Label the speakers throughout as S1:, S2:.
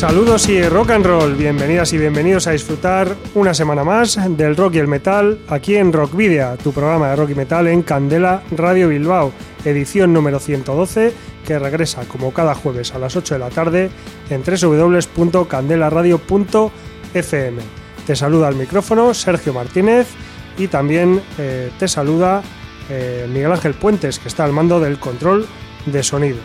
S1: Saludos y rock and roll, bienvenidas y bienvenidos a disfrutar una semana más del rock y el metal aquí en Rock Video, tu programa de rock y metal en Candela Radio Bilbao, edición número 112 que regresa como cada jueves a las 8 de la tarde en www.candelaradio.fm. Te saluda al micrófono Sergio Martínez y también eh, te saluda eh, Miguel Ángel Puentes que está al mando del control de sonido.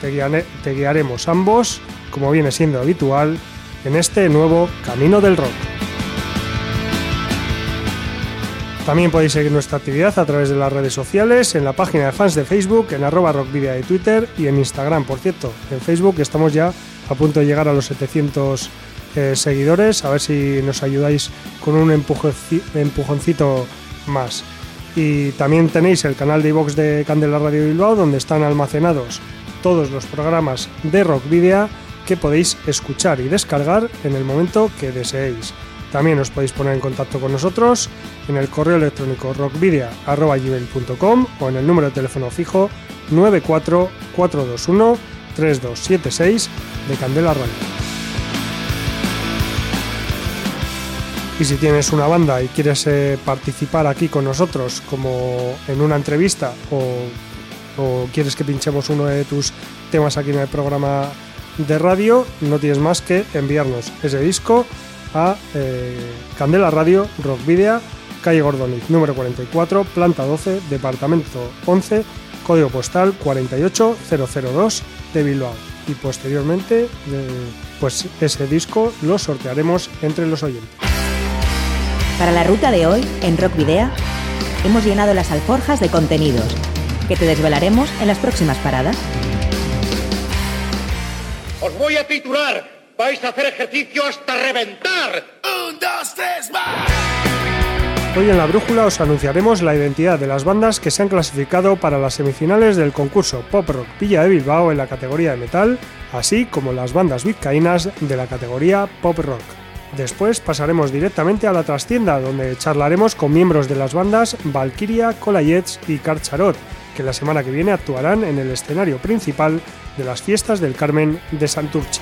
S1: te guiaremos ambos como viene siendo habitual, en este nuevo Camino del Rock. También podéis seguir nuestra actividad a través de las redes sociales, en la página de fans de Facebook, en arroba rockvidia de Twitter y en Instagram. Por cierto, en Facebook estamos ya a punto de llegar a los 700 eh, seguidores, a ver si nos ayudáis con un empujoncito más. Y también tenéis el canal de iVox de Candela Radio Bilbao, donde están almacenados todos los programas de Rockvidia que podéis escuchar y descargar en el momento que deseéis. También os podéis poner en contacto con nosotros en el correo electrónico rockvidia.com o en el número de teléfono fijo 944213276 de Candela Radio. Y si tienes una banda y quieres eh, participar aquí con nosotros como en una entrevista o quieres que pinchemos uno de tus temas aquí en el programa de radio, no tienes más que enviarnos ese disco a eh, Candela Radio Rock Video, calle Gordoniz, número 44, planta 12, departamento 11, código postal 48002 de Bilbao. Y posteriormente, pues ese disco lo sortearemos entre los oyentes.
S2: Para la ruta de hoy, en Rock Video, hemos llenado las alforjas de contenidos que te desvelaremos en las próximas paradas.
S3: Os voy a titular. Vais a hacer ejercicio hasta reventar. Un, dos, tres,
S1: más. Hoy en la brújula os anunciaremos la identidad de las bandas que se han clasificado para las semifinales del concurso Pop Rock Villa de Bilbao en la categoría de metal, así como las bandas vizcaínas de la categoría Pop Rock. Después pasaremos directamente a la trastienda, donde charlaremos con miembros de las bandas Valkyria, Colayets y Carcharot, que la semana que viene actuarán en el escenario principal de las fiestas del Carmen de Santurce.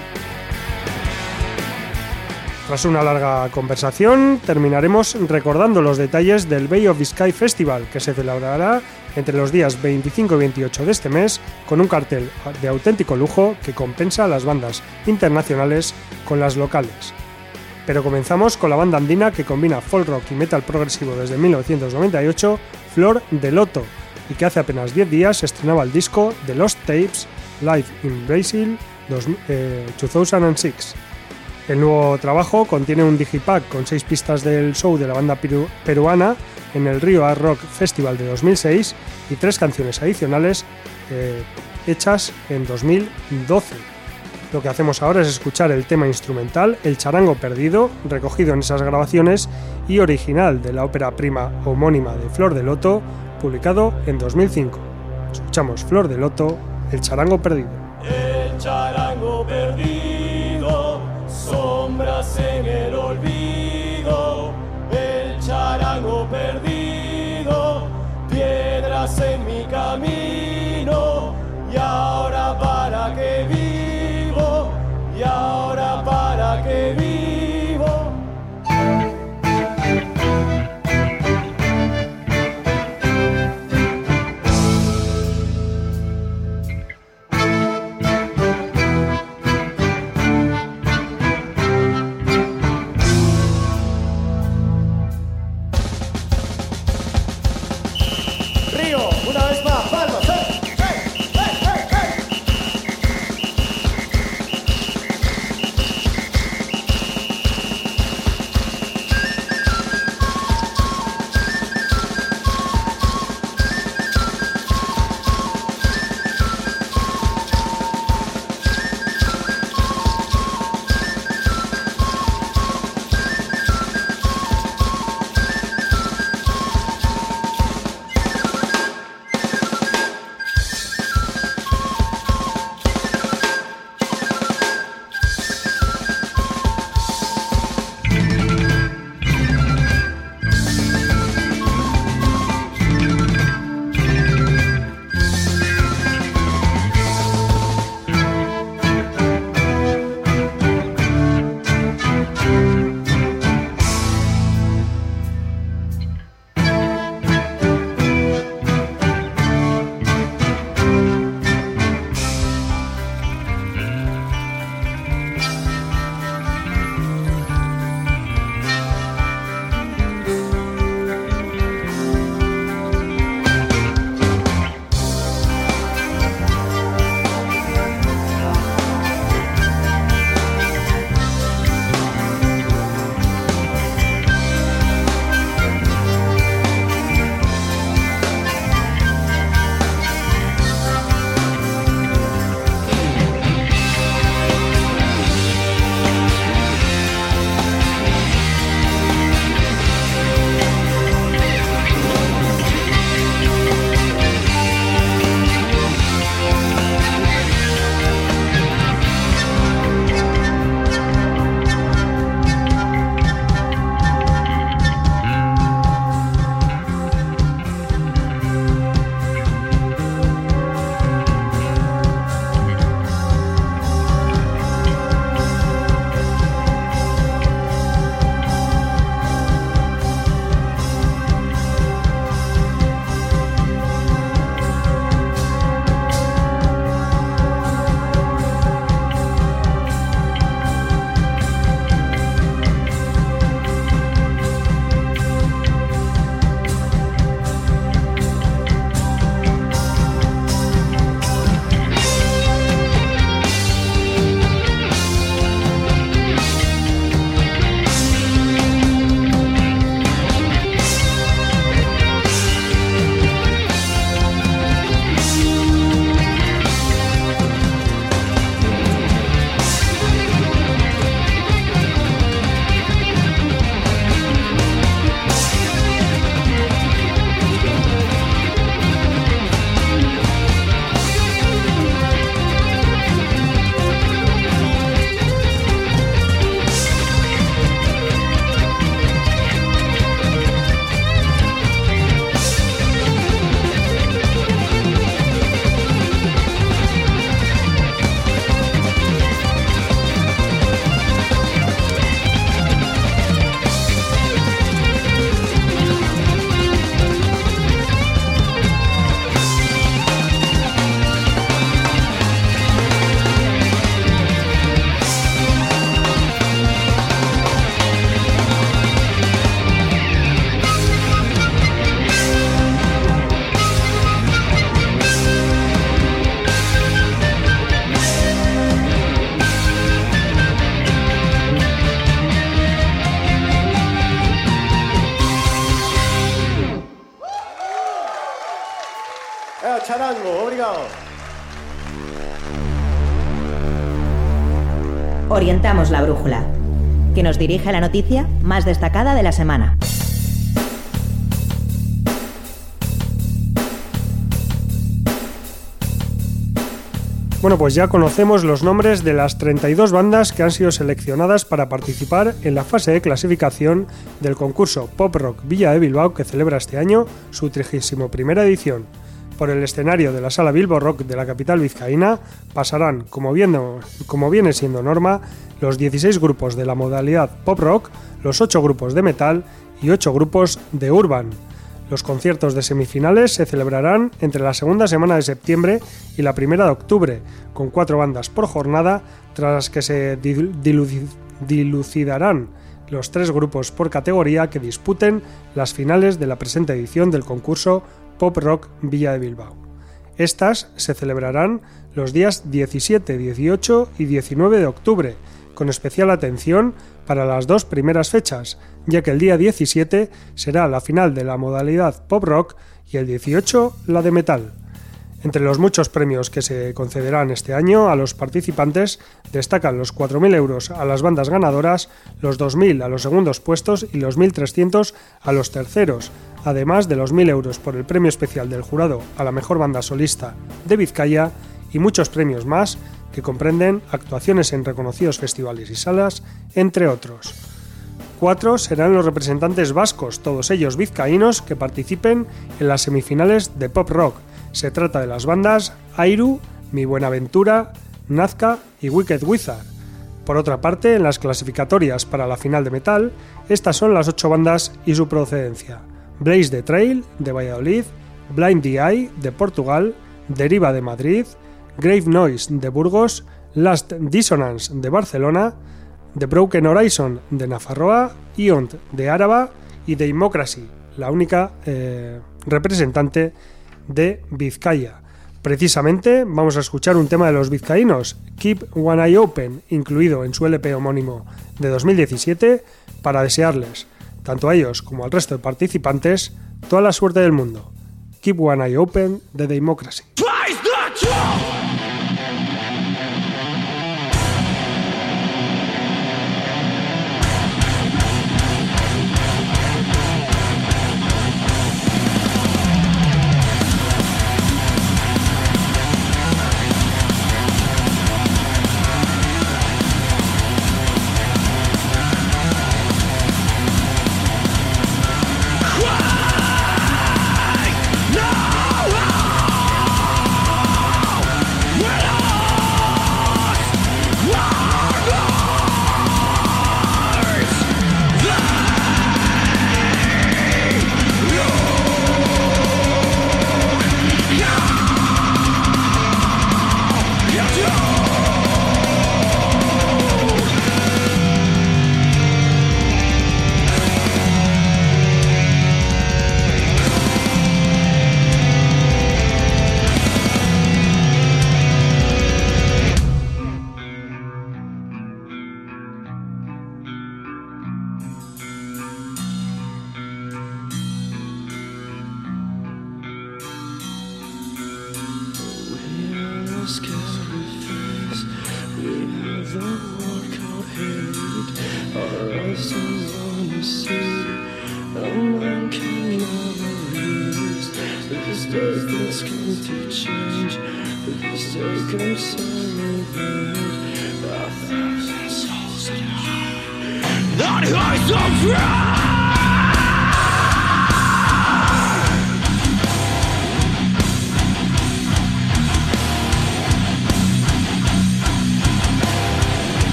S1: Tras una larga conversación, terminaremos recordando los detalles del Bay of Biscay Festival, que se celebrará entre los días 25 y 28 de este mes, con un cartel de auténtico lujo que compensa a las bandas internacionales con las locales. Pero comenzamos con la banda andina que combina folk rock y metal progresivo desde 1998, Flor de Loto, y que hace apenas 10 días estrenaba el disco The Lost Tapes Live in Brazil 2006. Eh, el nuevo trabajo contiene un digipack con seis pistas del show de la banda peruana en el Rio Art Rock Festival de 2006 y tres canciones adicionales eh, hechas en 2012. Lo que hacemos ahora es escuchar el tema instrumental El charango perdido, recogido en esas grabaciones y original de la ópera prima homónima de Flor de Loto, publicado en 2005. Escuchamos Flor de Loto el charango perdido.
S4: El charango perdido, sombras en el olvido.
S2: Orientamos la brújula, que nos dirige a la noticia más destacada de la semana.
S1: Bueno, pues ya conocemos los nombres de las 32 bandas que han sido seleccionadas para participar en la fase de clasificación del concurso Pop Rock Villa de Bilbao que celebra este año su 31 edición. Por el escenario de la sala Bilbo Rock de la capital vizcaína pasarán, como, viene siendo norma, los 16 grupos de la modalidad Pop Rock, los 8 grupos de metal y 8 grupos de urban. Los conciertos de semifinales se celebrarán entre la segunda semana de septiembre y la primera de octubre, con cuatro bandas por jornada, tras las que se dilucidarán los tres grupos por categoría que disputen las finales de la presente edición del concurso Pop Rock Villa de Bilbao. Estas se celebrarán los días 17, 18 y 19 de octubre, con especial atención para las dos primeras fechas, ya que el día 17 será la final de la modalidad pop rock y el 18 la de metal. Entre los muchos premios que se concederán este año a los participantes destacan los 4.000 euros a las bandas ganadoras, los 2.000 a los segundos puestos y los 1.300 a los terceros, además de los 1.000 euros por el premio especial del jurado a la mejor banda solista de Vizcaya y muchos premios más que comprenden actuaciones en reconocidos festivales y salas, entre otros. Cuatro serán los representantes vascos, todos ellos vizcaínos, que participen en las semifinales de pop rock. Se trata de las bandas Airu, Mi Buenaventura, Nazca y Wicked Wizard. Por otra parte, en las clasificatorias para la final de metal, estas son las ocho bandas y su procedencia. Blaze the Trail, de Valladolid, Blind the de Portugal, Deriva de Madrid, Grave Noise, de Burgos, Last Dissonance, de Barcelona, The Broken Horizon, de Nafarroa, Iont, de Áraba y Democracy, la única eh, representante de Vizcaya. Precisamente vamos a escuchar un tema de los vizcaínos, Keep One Eye Open, incluido en su LP homónimo de 2017, para desearles, tanto a ellos como al resto de participantes, toda la suerte del mundo. Keep One Eye Open de Democracy.
S2: to
S5: change. But this circumstance A thousand souls in heart. Not hearts of pride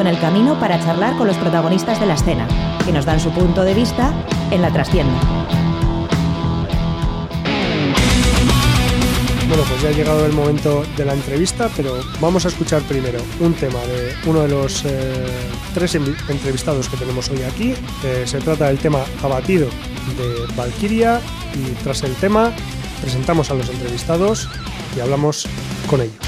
S2: en el camino para charlar con los protagonistas de la escena, que nos dan su punto de vista en la trastienda.
S1: Bueno, pues ya ha llegado el momento de la entrevista, pero vamos a escuchar primero un tema de uno de los eh, tres entrevistados que tenemos hoy aquí. Eh, se trata del tema Abatido de Valkyria y tras el tema presentamos a los entrevistados y hablamos con ellos.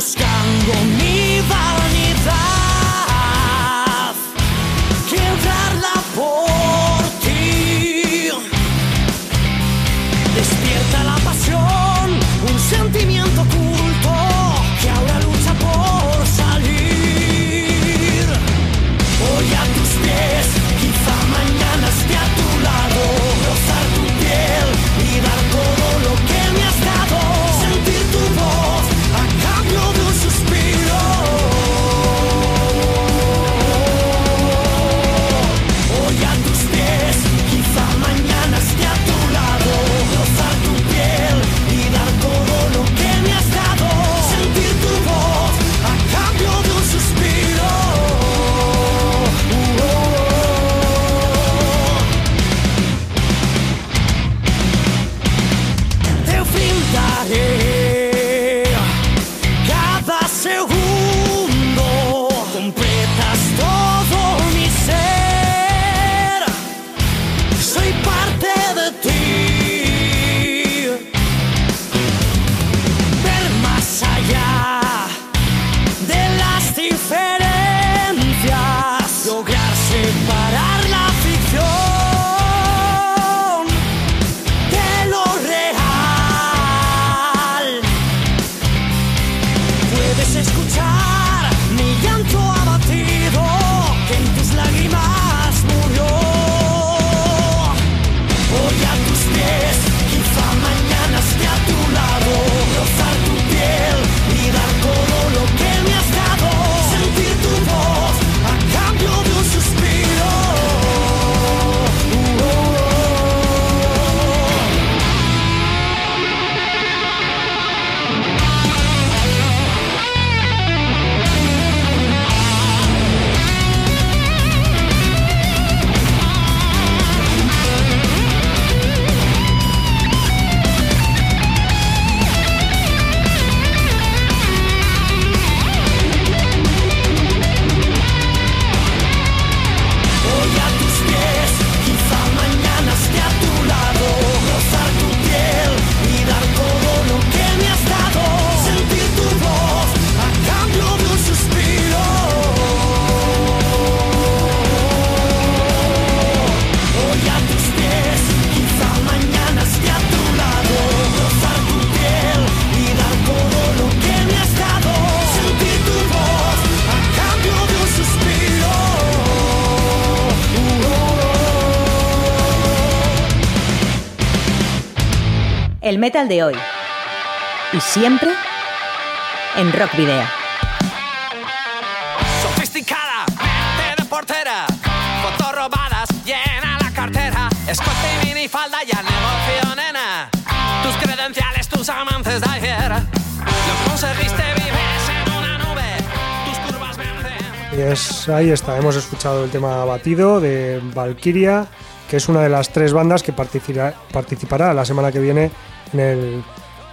S6: buscando mi vanidad.
S2: El metal de hoy. Y siempre en Rock Video.
S5: Sofisticada, mente de portera, fotos robadas, llena la cartera, escote y minifalda ya negocio, nena. Tus credenciales, tus amantes de ayer, lo conseguiste, vives en una nube, tus curvas vencen.
S1: Y es, ahí está, hemos escuchado el tema Batido de Valkyria, que es una de las tres bandas que participará, participará la semana que viene en el,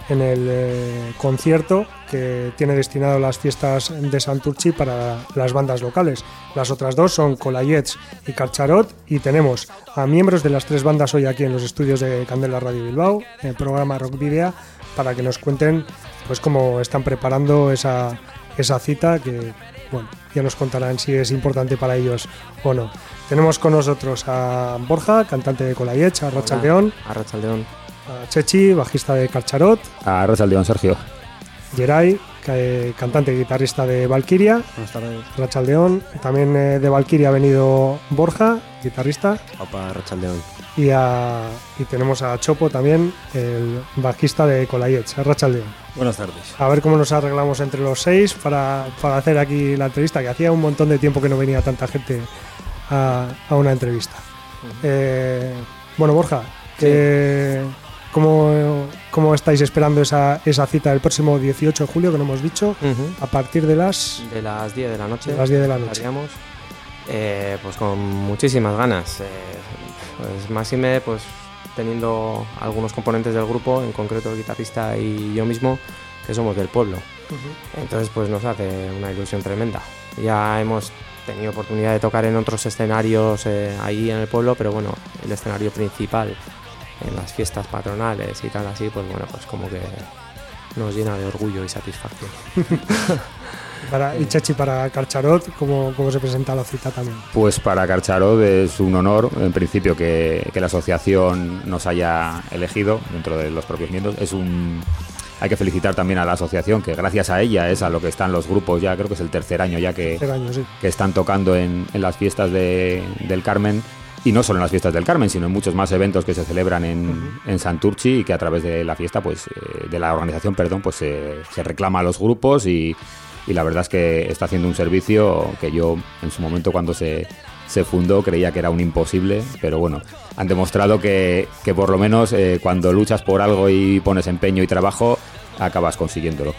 S1: en el eh, concierto que tiene destinado las fiestas de Santurchi para las bandas locales. Las otras dos son Colayets y Carcharot y tenemos a miembros de las tres bandas hoy aquí en los estudios de Candela Radio Bilbao, en el programa Rock Video, para que nos cuenten pues cómo están preparando esa, esa cita que bueno, ya nos contarán si es importante para ellos o no. Tenemos con nosotros a Borja, cantante de Colayech, a Rocha León,
S7: Arrachaldeón.
S1: A Chechi, bajista de Carcharot,
S8: A Rosaldeón, Sergio.
S1: Geray, ca- eh, cantante y guitarrista de Valkyria,
S9: Buenas tardes.
S1: Rachaldeón, también eh, de Valkyria ha venido Borja, guitarrista,
S9: Opa, Rachaldeón.
S1: y, a, y tenemos a Chopo también, el bajista de Colayech, Rachaldeón.
S9: Buenas tardes.
S1: A ver cómo nos arreglamos entre los seis para, para hacer aquí la entrevista, que hacía un montón de tiempo que no venía tanta gente a, a una entrevista. Eh, bueno, Borja, que- ¿cómo, cómo estáis esperando esa, esa cita del próximo 18 de julio que no hemos dicho?
S7: Ujú.
S1: A partir de las,
S7: De las 10 de la noche.
S1: de las 10 de la noche.
S7: Eh, pues con muchísimas ganas. Eh, pues máxime, pues teniendo algunos componentes del grupo, en concreto el guitarrista y yo mismo, que somos del pueblo. Entonces, pues nos hace una ilusión tremenda. Ya hemos tenido oportunidad de tocar en otros escenarios eh, ahí en el pueblo, pero bueno, el escenario principal en las fiestas patronales y tal así, pues bueno, pues como que nos llena de orgullo y satisfacción.
S1: Para, y Chechi para Carcharot, ¿cómo, ¿cómo se presenta la cita también?
S8: Pues para Carcharod es un honor, en principio, que, que la asociación nos haya elegido dentro de los propios miembros. Es un. Hay que felicitar también a la asociación, que gracias a ella es a lo que están los grupos ya, creo que es el tercer año ya que,
S1: año, sí.
S8: que están tocando en, en las fiestas de- del Carmen. Y no solo en las fiestas del Carmen, sino en muchos más eventos que se celebran en, en Santurchi y que a través de la fiesta, pues, eh, de la organización, perdón, pues se- se reclama a los grupos y, y la verdad es que está haciendo un servicio que yo en su momento cuando se, se fundó creía que era un imposible, pero bueno, han demostrado que, que por lo menos eh, cuando luchas por algo y pones empeño y trabajo, acabas consiguiéndolo.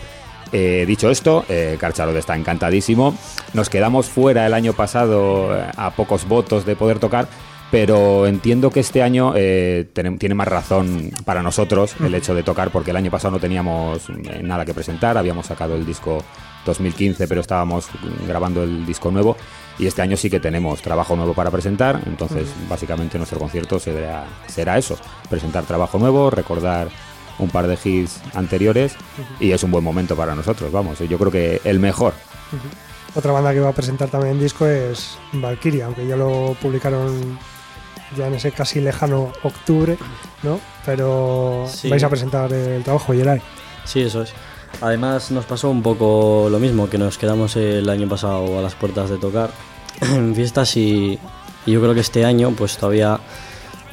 S8: Eh, dicho esto, eh, Carcharod está encantadísimo. Nos quedamos fuera el año pasado eh, a pocos votos de poder tocar, pero entiendo que este año eh, tiene más razón para nosotros el hecho de tocar, porque el año pasado no teníamos eh, nada que presentar, habíamos sacado el disco 2015, pero estábamos grabando el disco nuevo. Y este año sí que tenemos trabajo nuevo para presentar, entonces básicamente nuestro concierto será, será eso, presentar trabajo nuevo, recordar un par de hits anteriores y es un buen momento para nosotros, vamos, yo creo que el mejor.
S1: Otra banda que va a presentar también disco es Valkyria, aunque ya lo publicaron ya en ese casi lejano octubre, ¿no? Pero
S9: Sí.
S1: vais a presentar el trabajo, Yeray.
S9: Sí, eso es. Además nos pasó un poco lo mismo, que nos quedamos el año pasado a las puertas de tocar en fiestas y, y yo creo que este año pues todavía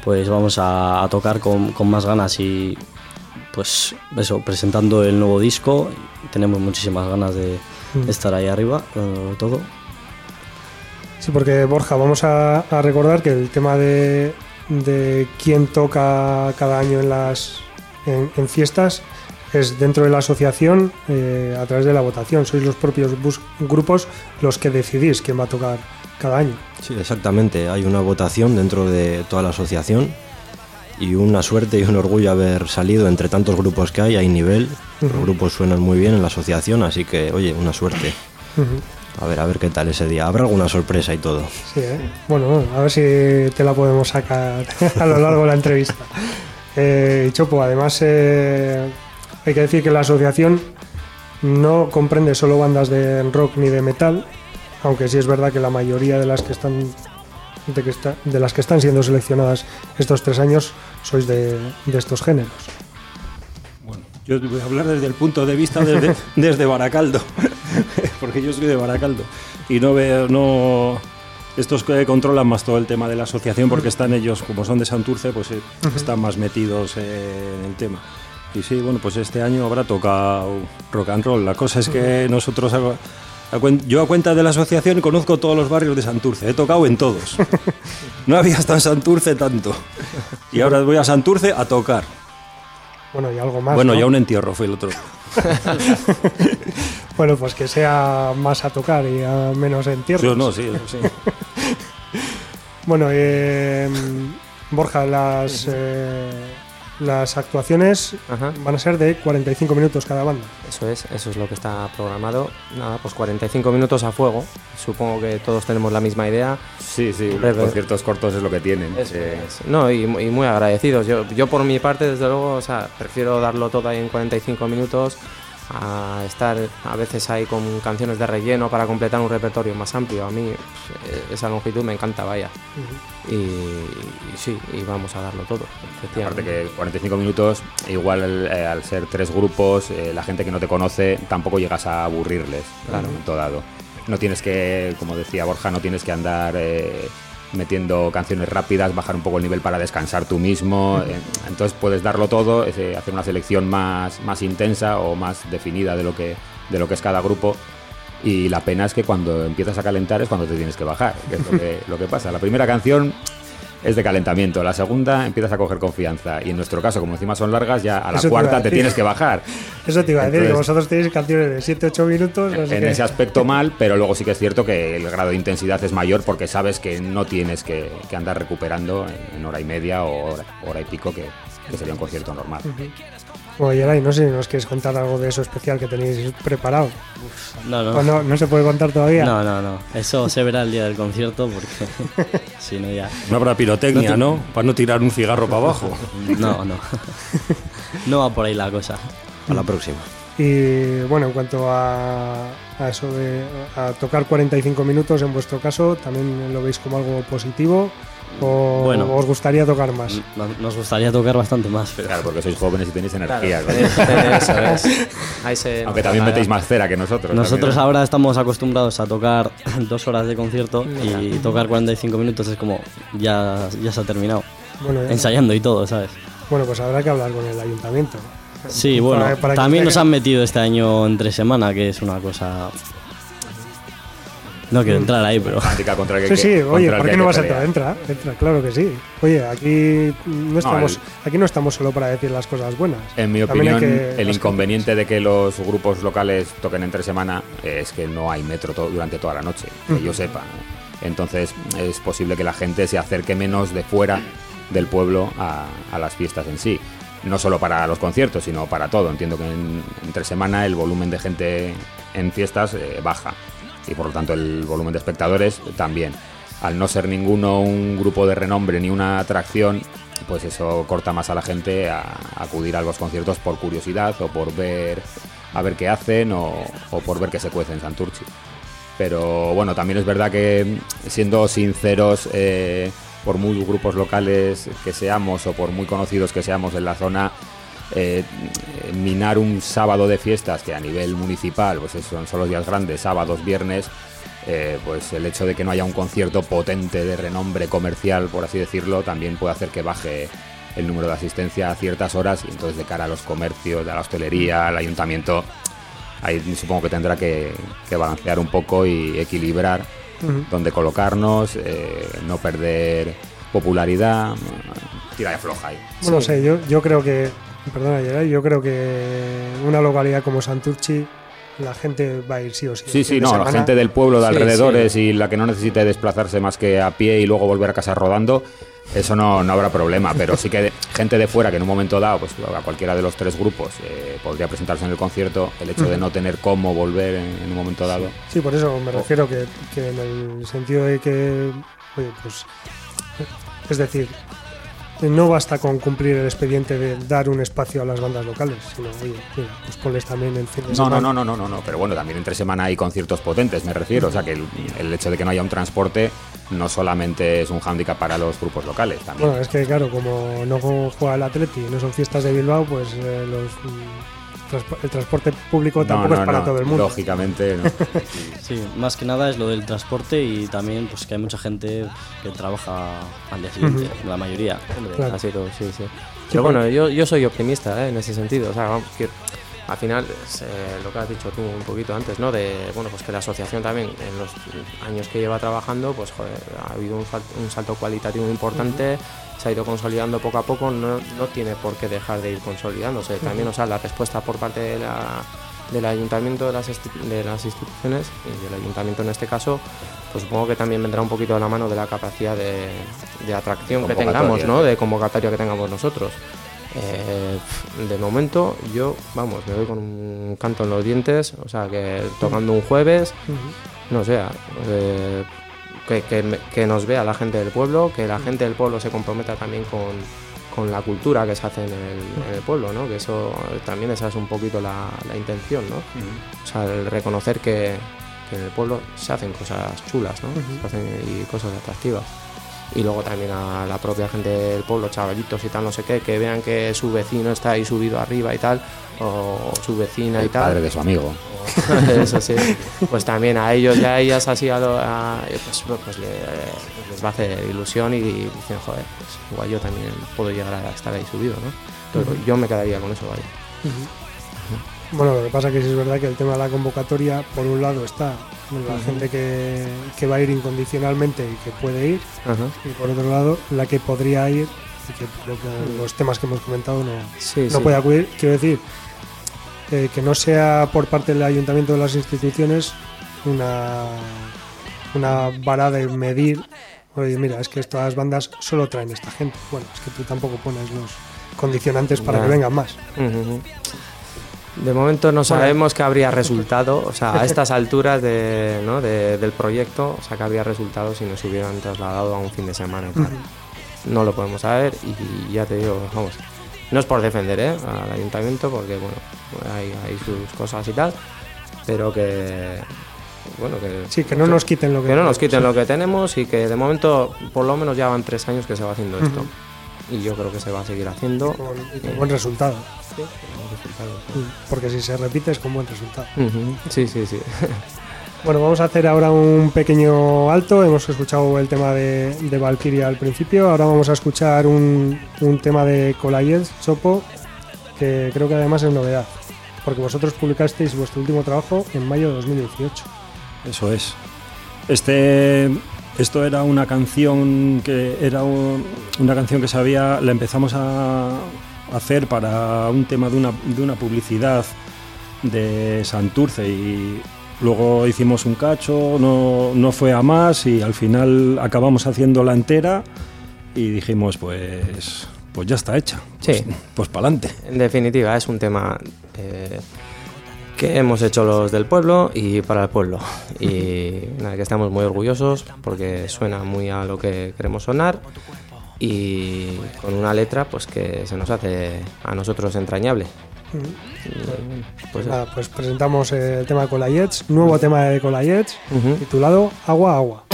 S9: pues vamos a, a tocar con, con más ganas y pues eso, presentando el nuevo disco, tenemos muchísimas ganas de
S1: Mm.
S9: estar ahí arriba, dándolo todo.
S1: Sí, porque Borja, vamos a, a recordar que el tema de, de quién toca cada año en las en, en fiestas es dentro de la asociación eh, a través de la votación. Sois los propios bus- grupos los que decidís quién va a tocar cada año.
S10: Sí, exactamente. Hay una votación dentro de toda la asociación y una suerte y un orgullo haber salido entre tantos grupos que hay. Hay nivel, los grupos suenan muy bien en la asociación, así que, oye, una suerte.
S1: Ujú.
S10: A ver, a ver qué tal ese día. Habrá alguna sorpresa y todo.
S1: Sí, ¿eh? Bueno, a ver si te la podemos sacar a lo largo de la entrevista. Eh, Chopo, además eh, hay que decir que la asociación no comprende solo bandas de rock ni de metal, aunque sí es verdad que la mayoría de las que están de, que está- de las que están siendo seleccionadas estos tres años sois de, de estos géneros.
S11: Yo voy a hablar desde el punto de vista desde, desde Baracaldo, porque yo soy de Baracaldo y no veo, no, estos que controlan más todo el tema de la asociación porque están ellos, como son de Santurce, pues eh, están más metidos en el tema. Y sí, bueno, pues este año habrá tocado rock and roll. La cosa es que nosotros, a- a yo a cuenta de la asociación conozco todos los barrios de Santurce, he tocado en todos. No había hasta en Santurce tanto. Y ahora voy a Santurce a tocar.
S1: Bueno, y algo más.
S11: bueno,
S1: ¿no?
S11: ya un entierro fue el otro.
S1: Bueno, pues que sea más a tocar y a menos entierros.
S11: Yo no, sí, sí.
S1: Bueno, eh, Borja, las, eh, las actuaciones
S7: Ajá.
S1: van a ser de 45 minutos cada banda.
S7: Eso es, eso es lo que está programado. Nada, pues 45 minutos a fuego. Supongo que todos tenemos la misma idea.
S8: Sí, sí, los conciertos cortos es lo que tienen.
S7: Eso
S8: Eh,
S7: es. No, y, y muy agradecidos. Yo, yo por mi parte, desde luego, o sea, prefiero darlo todo ahí en 45 minutos a estar a veces ahí con canciones de relleno para completar un repertorio más amplio. A mí pues, esa longitud me encanta, vaya. y, y sí, y vamos a darlo todo.
S8: Aparte que 45 minutos, igual eh, al ser tres grupos, eh, la gente que no te conoce tampoco llegas a aburrirles
S7: Claro.
S8: en un momento dado. No tienes que, como decía Borja, no tienes que andar eh, metiendo canciones rápidas, bajar un poco el nivel para descansar tú mismo. eh, entonces puedes darlo todo, hacer una selección más, más intensa o más definida de lo que, de lo que es cada grupo. Y la pena es que cuando empiezas a calentar es cuando te tienes que bajar, que es lo que, lo que pasa. La primera canción es de calentamiento, la segunda empiezas a coger confianza y en nuestro caso, como encima son largas, ya a la
S1: Eso
S8: cuarta te tienes que bajar.
S1: Eso te iba a decir, que vosotros tenéis canciones de 7-8 minutos. así
S8: En
S1: que-
S8: ese aspecto mal, pero luego sí que es cierto que el grado de intensidad es mayor porque sabes que no tienes que, que andar recuperando en, en hora y media o hora, hora y pico que, que sería un concierto normal.
S1: Bueno, Yeray, no sé si nos quieres contar algo de eso especial que tenéis preparado.
S9: No, no.
S1: ¿O no, no se puede contar todavía?
S9: No, no, no. Eso se verá el día del concierto porque si no ya.
S11: No habrá pirotecnia,
S9: No
S11: Para no tirar un cigarro para abajo.
S9: No, no. No va por ahí la cosa.
S10: A la próxima.
S1: Y bueno, en cuanto a, a eso de a tocar 45 minutos, en vuestro caso, ¿también lo veis como algo positivo? ¿O
S9: Bueno.
S1: os gustaría tocar más?
S9: No- Nos gustaría tocar bastante más, pero.
S8: Claro, porque sois jóvenes y tenéis energía.
S7: Claro,
S8: ¿no?
S7: eso es. Ahí se
S8: Aunque también
S7: la
S8: metéis más cera que nosotros.
S9: Nosotros
S8: también.
S9: ahora estamos acostumbrados a tocar dos horas de concierto y tocar 45 minutos es como ya, ya se ha terminado.
S1: Bueno, ya-
S9: Ensayando y todo, ¿sabes?
S1: Bueno, pues habrá que hablar con el ayuntamiento.
S9: Sí, bueno,
S1: para
S9: también nos han metido este año entre semana, que es una cosa... No quiero entrar ahí, pero...
S8: Contra el
S1: Sí,
S8: que-
S1: sí,
S8: contra
S1: oye, ¿por qué
S8: hay
S1: no
S8: que
S1: vas a entrar? Entra, entra, claro que sí. Oye, aquí no estamos,
S8: el-
S1: aquí no estamos solo para decir las cosas buenas.
S8: En mi
S1: También
S8: opinión,
S1: que-
S8: el inconveniente de que los grupos locales toquen entre semana es que no hay metro to- durante toda la noche, que yo sepa. Entonces es posible que la gente se acerque menos de fuera del pueblo a, a las fiestas en sí. No solo para los conciertos, sino para todo. Entiendo que en- entre semana el volumen de gente en fiestas eh, baja y por lo tanto el volumen de espectadores también. Al no ser ninguno un grupo de renombre ni una atracción, pues eso corta más a la gente a, acudir a los conciertos por curiosidad o por ver a ver qué hacen o, o por ver qué se cuece en Santurchi. Pero bueno, también es verdad que siendo sinceros, eh, por muy grupos locales que seamos o por muy conocidos que seamos en la zona, eh, minar un sábado de fiestas que a nivel municipal pues son solo días grandes, sábados, viernes, eh, pues el hecho de que no haya un concierto potente de renombre comercial, por así decirlo, también puede hacer que baje el número de asistencia a ciertas horas y entonces de cara a los comercios, a la hostelería, al ayuntamiento, ahí supongo que tendrá que, que balancear un poco y equilibrar
S1: Ujú.
S8: dónde colocarnos, eh, no perder popularidad, tira de floja ahí.
S1: No sé, yo, yo creo que, perdona, Yeray, yo creo que una localidad como Santurchi, la gente va a ir sí o sí.
S8: Sí, sí, no, la gente del pueblo de
S7: Sí,
S8: alrededores y la que no necesite desplazarse más que a pie y luego volver a casa rodando, eso no, no habrá problema, pero sí que de- gente de fuera que en un momento dado, pues a cualquiera de los tres grupos eh, podría presentarse en el concierto, el hecho de no tener cómo volver en, en un momento dado.
S1: Sí, por eso me refiero que, que en el sentido de que, oye, pues, es decir, no basta con cumplir el expediente de dar un espacio a las bandas locales, sino, oye, mira, pues ponles también el fin de
S8: No,
S1: semana.
S8: no, no, no, no, no, pero bueno, también entre semana hay conciertos potentes, me refiero, o sea que el, el hecho de que no haya un transporte no solamente es un hándicap para los grupos locales, también.
S1: Bueno, es que claro, como no juega el Atleti y no son fiestas de Bilbao, pues eh, los, el transporte público
S8: No,
S1: tampoco
S8: no,
S1: es para
S8: no,
S1: todo el mundo.
S8: Lógicamente, no.
S9: Sí, más que nada es lo del transporte y también pues que hay mucha gente que trabaja al día siguiente, la mayoría.
S7: Hombre,
S1: Claro.
S7: así lo- sí, sí. Pero bueno, yo, yo soy optimista ¿eh? en ese sentido. O sea, vamos, que al final es eh, lo que has dicho tú un poquito antes, ¿no? De bueno, pues que la asociación también en los años que lleva trabajando, pues joder, ha habido un, sal- un salto cualitativo importante, se ha ido consolidando poco a poco, no, no tiene por qué dejar de ir consolidándose. También, o sea, la respuesta por parte de la del ayuntamiento de las, de las instituciones y del ayuntamiento en este caso pues supongo que también vendrá un poquito de la mano de la capacidad de, de atracción que tengamos ¿no? de convocatoria que tengamos nosotros Eh, de momento yo vamos me voy con un canto en los dientes o sea que tocando un jueves no sé eh, que, que nos vea la gente del pueblo que la gente del pueblo se comprometa también con, con la cultura que se hace en el, en el pueblo, ¿no? Que eso también esa es un poquito la, la intención, ¿no? O sea, el reconocer que, que en el pueblo se hacen cosas chulas, ¿no? Se hacen y cosas atractivas. Y luego también a la propia gente del pueblo, chavalitos y tal, no sé qué, que vean que su vecino está ahí subido arriba y tal, o su vecina y
S8: El
S7: tal.
S8: padre de su amigo.
S7: Eso sí. Pues también a ellos y a ellas así a lo- a- pues, pues le- les va a hacer ilusión y dicen, joder, pues igual yo también puedo llegar a estar ahí subido, ¿no? Entonces, yo me quedaría con eso, vaya.
S1: Bueno, lo que pasa que sí es verdad que el tema de la convocatoria, por un lado está la gente que, que va a ir incondicionalmente y que puede ir, y por otro lado la que podría ir y que creo que los temas que hemos comentado no,
S7: Sí,
S1: no
S7: sí.
S1: puede acudir. Quiero decir, eh, que no sea por parte del ayuntamiento de las instituciones una, una vara de medir, oye, mira, es que estas bandas solo traen esta gente. Bueno, es que tú tampoco pones los condicionantes para que vengan más.
S7: De momento no sabemos que habría resultado, o sea, a estas alturas de, ¿no? de- del proyecto, o sea, que habría resultado si nos hubieran trasladado a un fin de semana y tal. No lo podemos saber y ya te digo, vamos, no es por defender ¿eh? al ayuntamiento, porque bueno, hay, hay sus cosas y tal, pero que, bueno, que...
S1: Sí, que no nos quiten lo que
S7: Que no nos quiten
S1: sí.
S7: lo que tenemos y que de momento, por lo menos ya van tres años que se va haciendo esto. Y yo creo que se va a seguir haciendo.
S1: Con, y con
S7: Eh,
S1: buen resultado.
S7: sí, con buen resultado, sí.
S1: Mm, Porque si se repite es con buen resultado.
S7: Sí, sí, sí.
S1: Bueno, vamos a hacer ahora un pequeño alto. Hemos escuchado el tema de, de Valkyria al principio. Ahora vamos a escuchar un, un tema de Colayez, Chopo, que creo que además es novedad. Porque vosotros publicasteis vuestro último trabajo en mayo de 2018.
S11: Eso es. Este, esto era una canción que era un- una canción que sabía, la empezamos a hacer para un tema de una, de una publicidad de Santurce y luego hicimos un cacho, no, no fue a más y al final acabamos haciendo la entera y dijimos pues pues ya está hecha.
S7: Sí.
S11: Pues, pues para adelante.
S7: En definitiva, es un tema eh, que hemos hecho los del pueblo y para el pueblo. Y nada, que estamos muy orgullosos porque suena muy a lo que queremos sonar y con una letra pues que se nos hace a nosotros entrañable.
S1: Mm.
S7: Y, pues
S1: Nada, pues presentamos el tema de Colayets, nuevo tema de Colayets,
S7: Ujú.
S1: titulado Agua, Agua.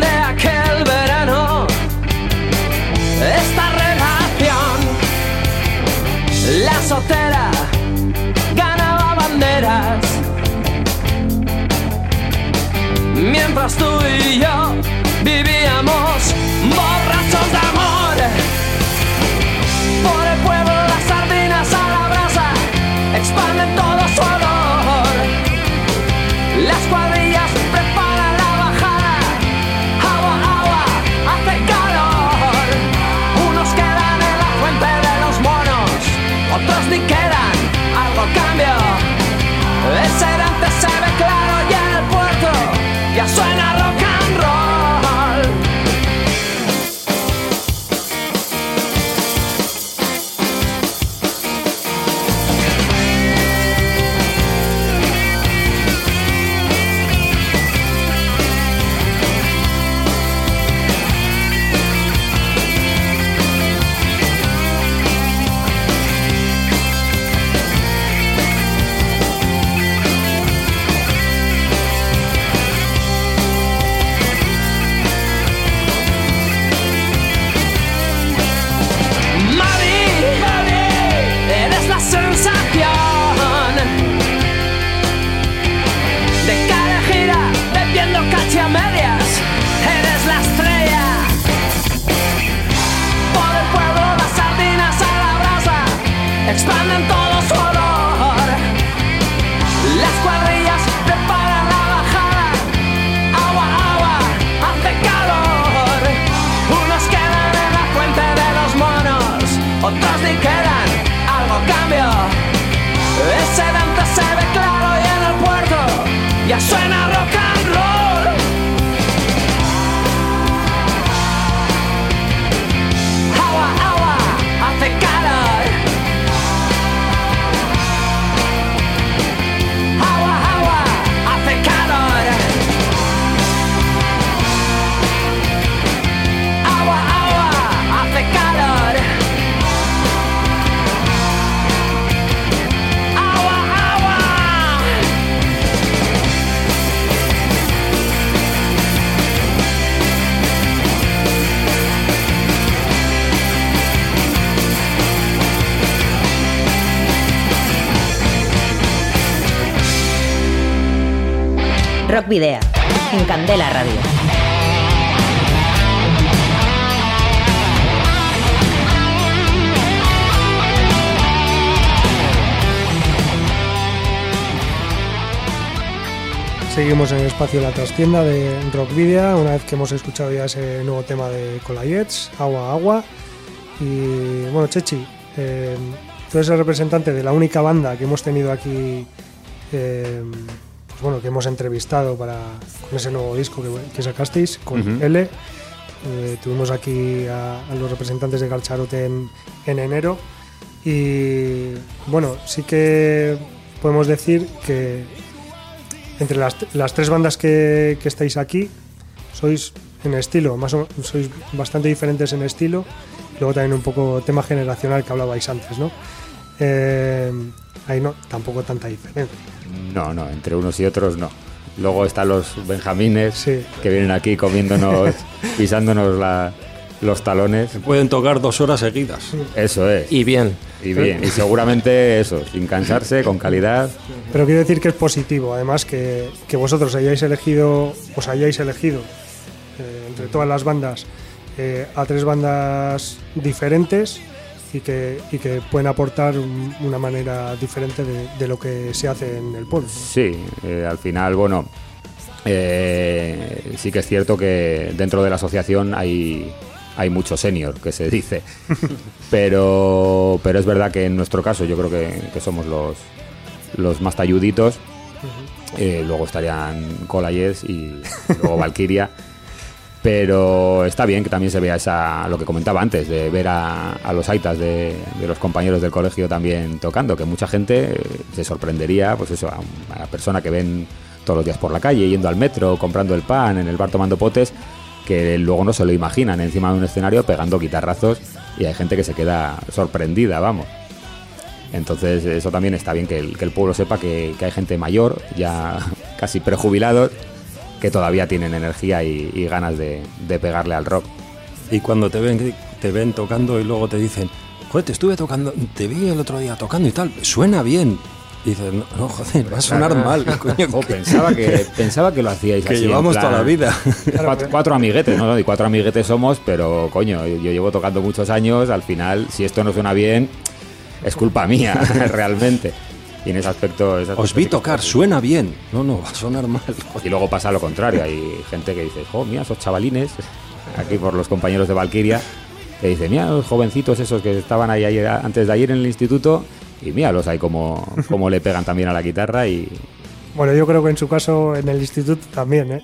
S5: De aquel verano, esta relación, la sotera ganaba banderas, mientras tú y yo Rock
S2: Video, en Candela Radio.
S1: Seguimos en el espacio de la trastienda de Rock Video, una vez que hemos escuchado ya ese nuevo tema de Colayets, Agua Agua. Y bueno, Chechi, eh, tú eres el representante de la única banda que hemos tenido aquí, eh, pues bueno, que hemos entrevistado para, con ese nuevo disco que, que sacasteis, con. L. Eh, tuvimos aquí a, a los representantes de Galcharote en, en enero. Y bueno, sí que podemos decir que entre las, las tres bandas que, que estáis aquí, sois en estilo, más o, sois bastante diferentes en estilo. Luego también un poco tema generacional que hablabais antes, ¿no? Eh, ahí no, tampoco tanta diferencia.
S8: No, no, entre unos y otros no. Luego están los benjamines
S1: Sí.
S8: que vienen aquí comiéndonos, pisándonos la- los talones.
S11: Pueden tocar dos horas seguidas.
S8: Eso es.
S7: Y bien.
S8: Y bien. Y seguramente eso, sin cansarse, con calidad.
S1: Pero quiero decir que es positivo, además, que, que vosotros hayáis elegido, os hayáis elegido eh, entre todas las bandas eh, a tres bandas diferentes y que, y que pueden aportar un- una manera diferente de, de lo que se hace en el pueblo.
S8: Sí, eh, al final, bueno, eh, sí que es cierto que dentro de la asociación hay, hay mucho senior, que se dice. pero, pero es verdad que en nuestro caso yo creo que, que somos los, los más talluditos. Eh, luego estarían Colayes y luego Valkyria. Pero está bien que también se vea esa, lo que comentaba antes, de ver a, los aitas de, los compañeros del colegio también tocando, que mucha gente eh, se sorprendería, pues eso, a una persona que ven todos los días por la calle, yendo al metro, comprando el pan, en el bar tomando potes, que luego no se lo imaginan encima de un escenario pegando guitarrazos y hay gente que se queda sorprendida, vamos. Entonces eso también está bien que el, que el pueblo sepa que, que hay gente mayor, ya casi prejubilados, que todavía tienen energía y, y ganas de, de pegarle al rock.
S11: Y cuando te ven, te ven tocando y luego te dicen, joder, te estuve tocando, te vi el otro día tocando y tal, suena bien. Y dices, no, no, joder, va a sonar mal, coño.
S8: Oh, pensaba, que, pensaba que lo hacíais
S11: Que
S8: así,
S11: llevamos
S8: plan,
S11: toda la vida.
S8: Cuatro, cuatro amiguetes, ¿no? Y cuatro amiguetes somos, pero coño, yo llevo tocando muchos años, al final, si esto no suena bien, es culpa mía, realmente. Y en ese aspecto... ese aspecto
S11: Os vi tocar, suena bien. No, no, va a sonar mal.
S8: Y luego pasa lo contrario, hay gente que dice, oh, mira, esos chavalines, aquí por los compañeros de Valkyria, que dice, mira, los jovencitos esos que estaban ahí ayer- antes de ayer en el instituto, y míralos ahí como, como le pegan también a la guitarra y...
S1: Bueno, yo creo que en su caso en el instituto también, ¿eh?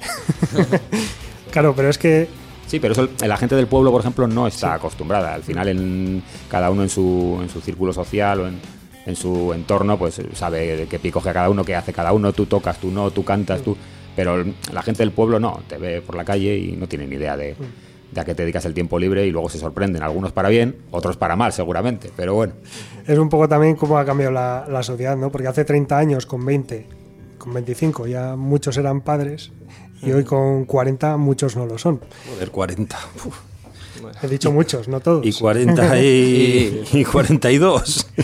S1: claro, pero es que
S8: Sí, pero eso la gente del pueblo, por ejemplo, no está acostumbrada. Al final, en, cada uno en su, en su círculo social o en, en su entorno, pues sabe de qué pie coge cada uno, qué hace cada uno. Tú tocas, tú no, tú cantas, tú... Pero la gente del pueblo no, te ve por la calle y no tiene ni idea de, de a qué te dedicas el tiempo libre y luego se sorprenden. Algunos para bien, otros para mal, seguramente. Pero bueno,
S1: es un poco también cómo ha cambiado la, la sociedad, ¿no? Porque hace 30 años, con 20, con 25, ya muchos eran padres y hoy con 40 muchos no lo son.
S11: Joder, 40. Uf.
S1: He dicho muchos, no todos.
S11: Y 40 y, y 42.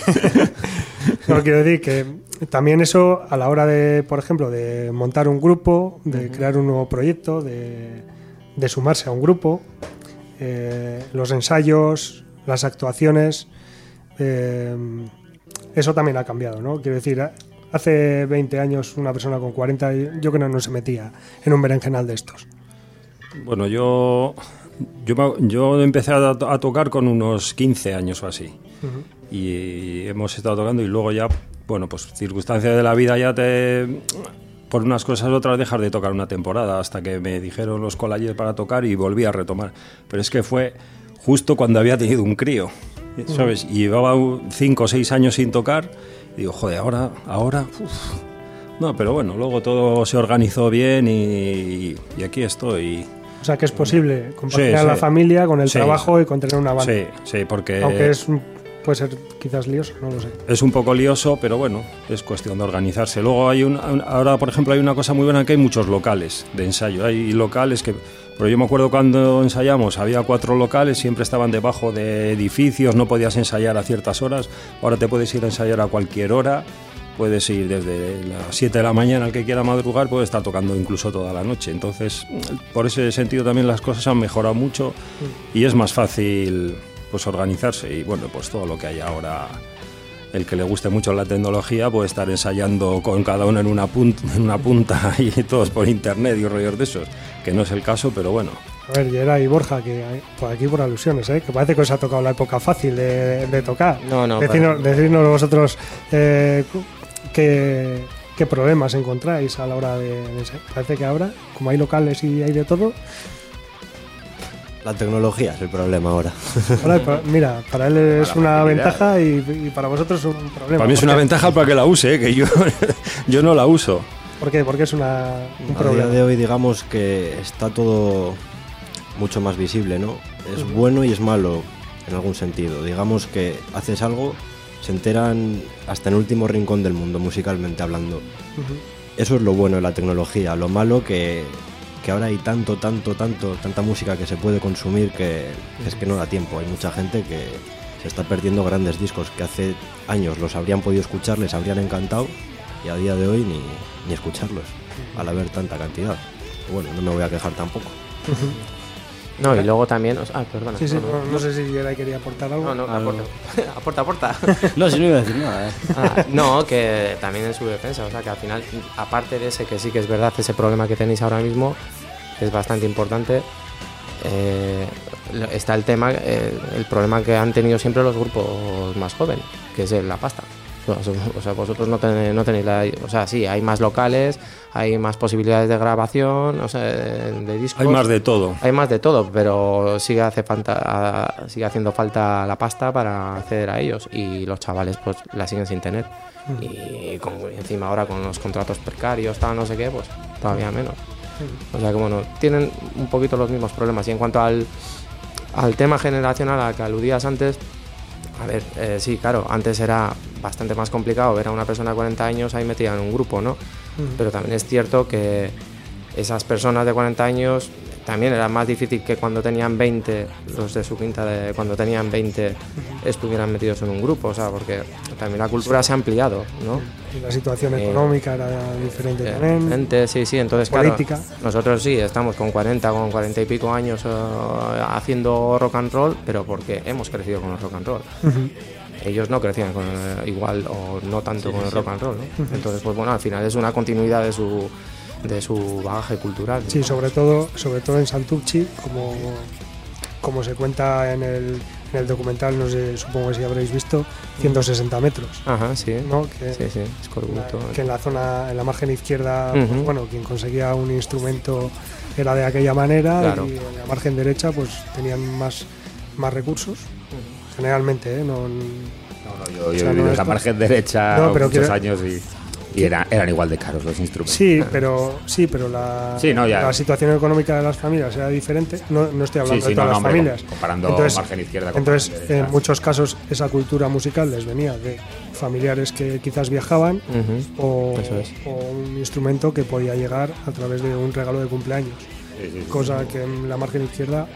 S1: No, quiero decir que también eso a la hora de, por ejemplo, de montar un grupo, de crear un nuevo proyecto, de, de sumarse a un grupo, eh, los ensayos, las actuaciones, eh, eso también ha cambiado, ¿no? Quiero decir, hace 20 años una persona con 40 yo creo que no se metía en un berenjenal de estos.
S11: Bueno, yo, yo, yo empecé a, to- a tocar con unos 15 años o así. Y hemos estado tocando y luego ya, bueno, pues circunstancias de la vida ya te... Por unas cosas u otras dejar de tocar una temporada hasta que me dijeron los colayes para tocar y volví a retomar. Pero es que fue justo cuando había tenido un crío, ¿sabes? Y llevaba 5 o 6 años sin tocar y digo, joder, ahora, ahora... uf". No, pero bueno, luego todo se organizó bien y, y aquí estoy.
S1: O sea que es posible compaginar
S11: Sí,
S1: la
S11: sí.
S1: familia con el
S11: Sí.
S1: trabajo y con tener una banda.
S11: Sí, sí, porque
S1: Aunque es, un- puede ser quizás lioso, no lo sé.
S11: es un poco lioso, pero bueno, es cuestión de organizarse. Luego hay un- ahora, por ejemplo, hay una cosa muy buena que hay muchos locales de ensayo. Hay locales que, pero yo me acuerdo cuando ensayamos, había cuatro locales, siempre estaban debajo de edificios, no podías ensayar a ciertas horas. Ahora te puedes ir a ensayar a cualquier hora puedes ir desde las 7 de la mañana al que quiera madrugar, puede estar tocando incluso toda la noche. Entonces, por ese sentido también las cosas han mejorado mucho y es más fácil pues organizarse y bueno, pues todo lo que hay ahora el que le guste mucho la tecnología puede estar ensayando con cada uno en una punta, en una punta y todos por internet y rollos de esos, que no es el caso, pero bueno.
S1: A ver, Yera y Borja, que por aquí por alusiones, ¿eh? que parece que os ha tocado la época fácil de, de tocar.
S7: No, no,
S1: Decidnos,
S7: para-
S1: decidnos vosotros eh, qué, qué problemas encontráis a la hora de, de. Parece que ahora, como hay locales y hay de todo,
S10: La tecnología es el problema ahora.
S1: ahora, mira, para él es
S10: Para
S1: una ventaja y, y para vosotros es un problema.
S11: Para mí es
S1: ¿Por
S11: una ventaja para que la use, ¿eh? que yo, yo no la uso.
S1: ¿Por qué? Porque es una, un
S10: A día
S1: problema.
S10: de hoy digamos que está todo mucho más visible, ¿no? Es bueno y es malo en algún sentido. Digamos que haces algo, se enteran hasta en el último rincón del mundo, musicalmente hablando. Eso es lo bueno de la tecnología. Lo malo que, que ahora hay tanto, tanto, tanto, tanta música que se puede consumir que es que no da tiempo. Hay mucha gente que se está perdiendo grandes discos que hace años los habrían podido escuchar, les habrían encantado y a día de hoy ni, ni escucharlos al haber tanta cantidad. Bueno, no me voy a quejar tampoco.
S7: No, y luego también. o sea, ah, perdona.
S1: Sí, sí,
S7: no,
S1: no,
S7: no.
S1: no sé si Yera quería aportar algo.
S7: No, no, aporta. aporta, aporta.
S9: No, si no iba a decir nada, ¿eh?
S7: Ah, no, que también en su defensa, o sea que al final, aparte de ese que sí que es verdad, ese problema que tenéis ahora mismo es bastante importante, eh, está el tema, eh, el problema que han tenido siempre los grupos más jóvenes, que es la pasta. O sea, vosotros no tenéis, no tenéis la... O sea, sí, hay más locales, hay más posibilidades de grabación, o sea, de, de discos.
S11: Hay más de todo.
S7: Hay más de todo, pero sigue, hace falta, sigue haciendo falta la pasta para acceder a ellos y los chavales pues la siguen sin tener. Y con- encima ahora con los contratos precarios, tal, no sé qué, pues todavía menos. O sea que bueno, tienen un poquito los mismos problemas. Y en cuanto al, al tema generacional al que aludías antes, a ver, eh, sí, claro, antes era bastante más complicado ver a una persona de 40 años ahí metida en un grupo, ¿no? Pero también es cierto que esas personas de 40 años también era más difícil que cuando tenían 20, los de su quinta, de, cuando tenían 20, estuvieran metidos en un grupo, o sea, porque también la cultura se ha ampliado, ¿no?
S1: Y la situación
S7: Eh,
S1: económica era diferente
S7: Eh,
S1: también.
S7: gente, sí, sí, entonces
S1: Política.
S7: claro, nosotros sí, estamos con 40, con 40 y pico años eh, haciendo rock and roll, pero porque hemos crecido con el rock and roll. Ellos no crecían con el- igual o no tanto
S1: Sí,
S7: con
S1: sí,
S7: el rock and roll, ¿no? Entonces, pues bueno, al final es una continuidad de su de su bagaje cultural.
S1: Sí,
S7: ¿no?
S1: sobre todo, sobre todo en Santurchi, como, como se cuenta en el, en el documental, no sé, supongo que si habréis visto, 160 metros.
S7: Ajá, sí.
S1: ¿no? Que,
S7: Sí, sí, Escorbuto.
S1: que en la zona, en la margen izquierda, pues, bueno, quien conseguía un instrumento era de aquella manera
S7: Claro.
S1: y en la margen derecha pues tenían más, más recursos. Generalmente, ¿eh? No,
S8: Yo,
S1: o
S8: yo he
S1: no
S8: vivido en
S1: es
S8: la
S1: por-
S8: margen derecha
S1: No, pero
S8: muchos
S1: quiero-
S8: años y, y era- eran igual de caros los instrumentos.
S1: Sí, pero sí, pero la,
S8: Sí, no, ya.
S1: la situación económica de las familias era diferente. No, no estoy hablando
S8: Sí, sí,
S1: de todas
S8: no, no,
S1: las
S8: hombre,
S1: familias.
S8: comparando margen izquierda con
S1: entonces
S8: derecha.
S1: en muchos casos esa cultura musical les venía de familiares que quizás viajaban o,
S7: eso es.
S1: o un instrumento que podía llegar a través de un regalo de cumpleaños.
S8: Sí, sí, sí.
S1: Cosa que en la margen izquierda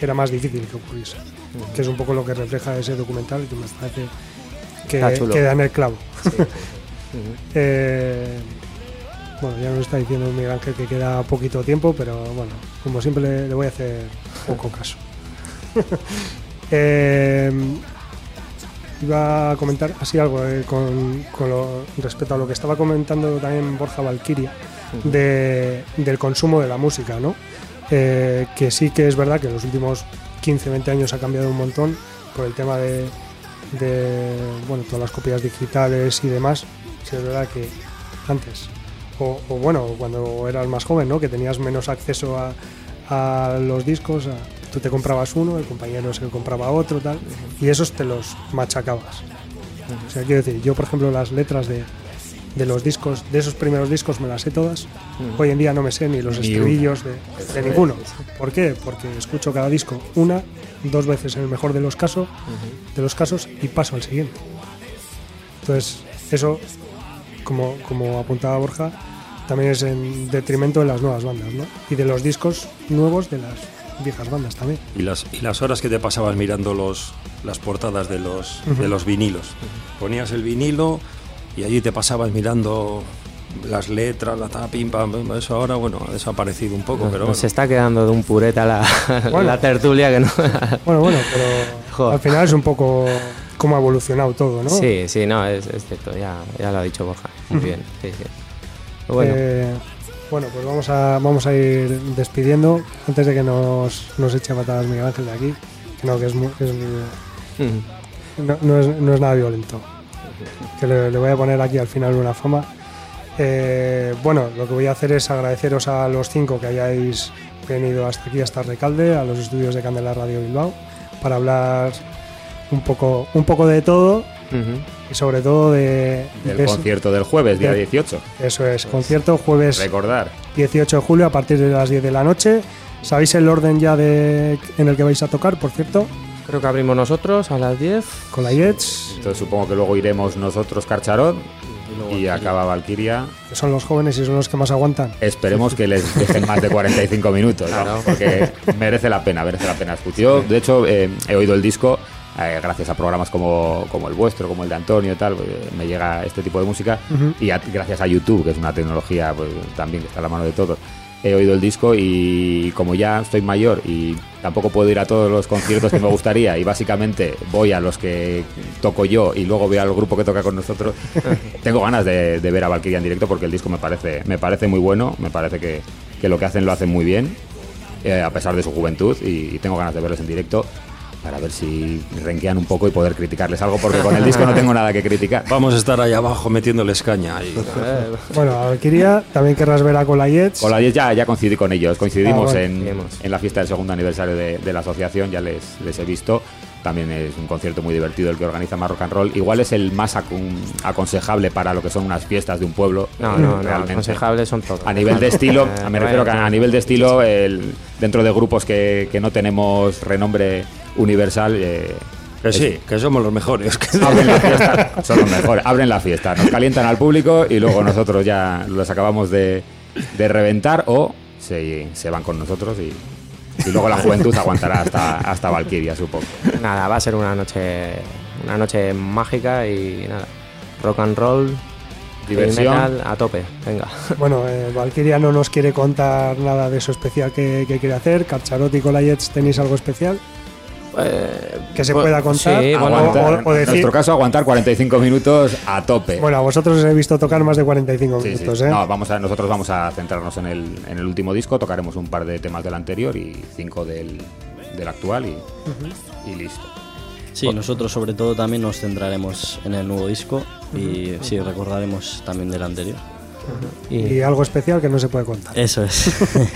S1: era más difícil que ocurriese. Que es un poco lo que refleja ese documental y que me parece que, que da en el clavo. Eh, bueno, ya nos está diciendo Miguel Ángel que queda poquito tiempo, pero bueno, como siempre le, le voy a hacer poco caso. Eh, iba a comentar así algo eh, con, con lo- respecto a lo que estaba comentando también Borja Valquiria de- del consumo de la música, ¿no? Eh, que sí que es verdad que en los últimos 15, 20 años ha cambiado un montón por el tema de, bueno, todas las copias digitales y demás. Sí, es verdad que antes, o, bueno, cuando eras más joven, ¿no? que tenías menos acceso a, los discos, tú te comprabas uno, el compañero se compraba otro, tal, y esos te los machacabas. O sea, quiero decir, yo por ejemplo las letras de, de los discos, de esos primeros discos me las sé todas.
S7: Ujú.
S1: Hoy en día no me sé ni los
S8: Ni
S1: estribillos de, ninguno. ¿Por qué? Porque escucho cada disco una, dos veces en el mejor de los casos, de los casos y paso al siguiente. Entonces, eso, como, como apuntaba Borja, también es en detrimento de las nuevas bandas, ¿no? Y de los discos nuevos de las viejas bandas también.
S11: Y las, y las horas que te pasabas mirando los, las portadas de los, de los vinilos. Ponías el vinilo y allí te pasabas mirando las letras, la tapa, pim, pam, pim, eso ahora, bueno, ha desaparecido un poco, pero
S7: nos
S11: bueno.
S7: está quedando de un pureta la,
S1: Bueno.
S7: la tertulia que no.
S1: Bueno, bueno, pero
S7: Joder.
S1: al final es un poco cómo ha evolucionado todo, ¿no?
S7: Sí, sí, no, es, es cierto, ya, ya lo ha dicho Borja. Muy bien, sí, sí. Bueno,
S1: Eh, bueno, pues vamos a, vamos a ir despidiendo antes de que nos, nos eche patadas Miguel Ángel de aquí. Que no, que es, muy- es no, no es, no es nada violento. Que le, le voy a poner aquí al final una fama. Eh, bueno, lo que voy a hacer es agradeceros a los cinco que hayáis venido hasta aquí, hasta Recalde, a los estudios de Candela Radio Bilbao, para hablar un poco, un poco de todo
S7: Ujú.
S1: y sobre todo de...
S8: Del
S1: de
S8: concierto del jueves, día
S1: de-
S8: 18.
S1: Eso es, concierto jueves
S8: Recordar.
S1: 18 de julio a partir de las 10 de la noche. ¿Sabéis el orden ya de, en el que vais a tocar, por cierto?
S7: Creo que abrimos nosotros a las 10.
S1: Con la Jets,
S8: Entonces supongo que luego iremos nosotros, Carcharot, y acaba Valkyria.
S1: son los jóvenes y son los que más aguantan.
S8: Esperemos que les dejen más de 45 minutos, ¿no?
S7: Claro.
S8: porque merece la pena, merece la pena escuchar. Yo, de hecho, eh, he oído el disco eh, gracias a programas como, como el vuestro, como el de Antonio y tal, eh, me llega este tipo de música y a- gracias a YouTube, que es una tecnología pues, también que está a la mano de todos. He oído el disco y como ya estoy mayor y tampoco puedo ir a todos los conciertos que me gustaría y básicamente voy a los que toco yo y luego veo al grupo que toca con nosotros, tengo ganas de, de ver a Valkyria en directo porque el disco me parece, me parece muy bueno, me parece que, que lo que hacen lo hacen muy bien, eh, a pesar de su juventud, y, y tengo ganas de verles en directo para ver si renquean un poco y poder criticarles algo, porque con el disco no tengo nada que criticar.
S11: Vamos a estar ahí abajo metiéndoles caña. ahí.
S1: Bueno, a Valkyria también querrás ver a Cola Jets.
S8: Con la 10 ya, ya coincidí con ellos, coincidimos
S1: Ah, bueno.
S8: en, en la fiesta del segundo aniversario de, de la asociación, ya les, les he visto. También es un concierto muy divertido el que organiza Más Rock and Roll. Igual es el más acon- aconsejable para lo que son unas fiestas de un pueblo.
S7: No,
S8: eh,
S7: no, no,
S8: realmente.
S7: aconsejables son todos.
S8: A nivel de estilo,
S7: Eh,
S8: me refiero que a nivel de estilo, el- dentro de grupos que, que no tenemos renombre universal, eh,
S11: Que sí, que somos los mejores.
S8: abren la fiesta, son los mejores, abren la fiesta, nos calientan al público y luego nosotros ya los acabamos de, de reventar o se, se van con nosotros y, y luego la juventud aguantará hasta, hasta Valkyria, supongo.
S7: Nada, va a ser una noche, una noche mágica y nada. Rock and roll,
S8: Diversión.
S7: metal a tope. Venga.
S1: Bueno, eh, Valkyria no nos quiere contar nada de eso especial que, que quiere hacer. Carcharot y Cola Jets, ¿tenéis algo especial?
S7: Eh,
S1: Que se pueda contar.
S7: Sí, bueno,
S8: Aguantar,
S1: o- o
S8: en
S1: decir-
S8: nuestro caso, aguantar 45 minutos a tope.
S1: Bueno, a vosotros os he visto tocar más de 45
S8: Sí, sí.
S1: minutos, ¿eh?
S8: No, vamos a, nosotros vamos a centrarnos en el, en el último disco, tocaremos un par de temas del anterior y cinco del, del actual y, y listo.
S9: Sí, nosotros sobre todo también nos centraremos en el nuevo disco y sí, recordaremos también del anterior.
S1: Y algo especial que no se puede contar.
S9: Eso es.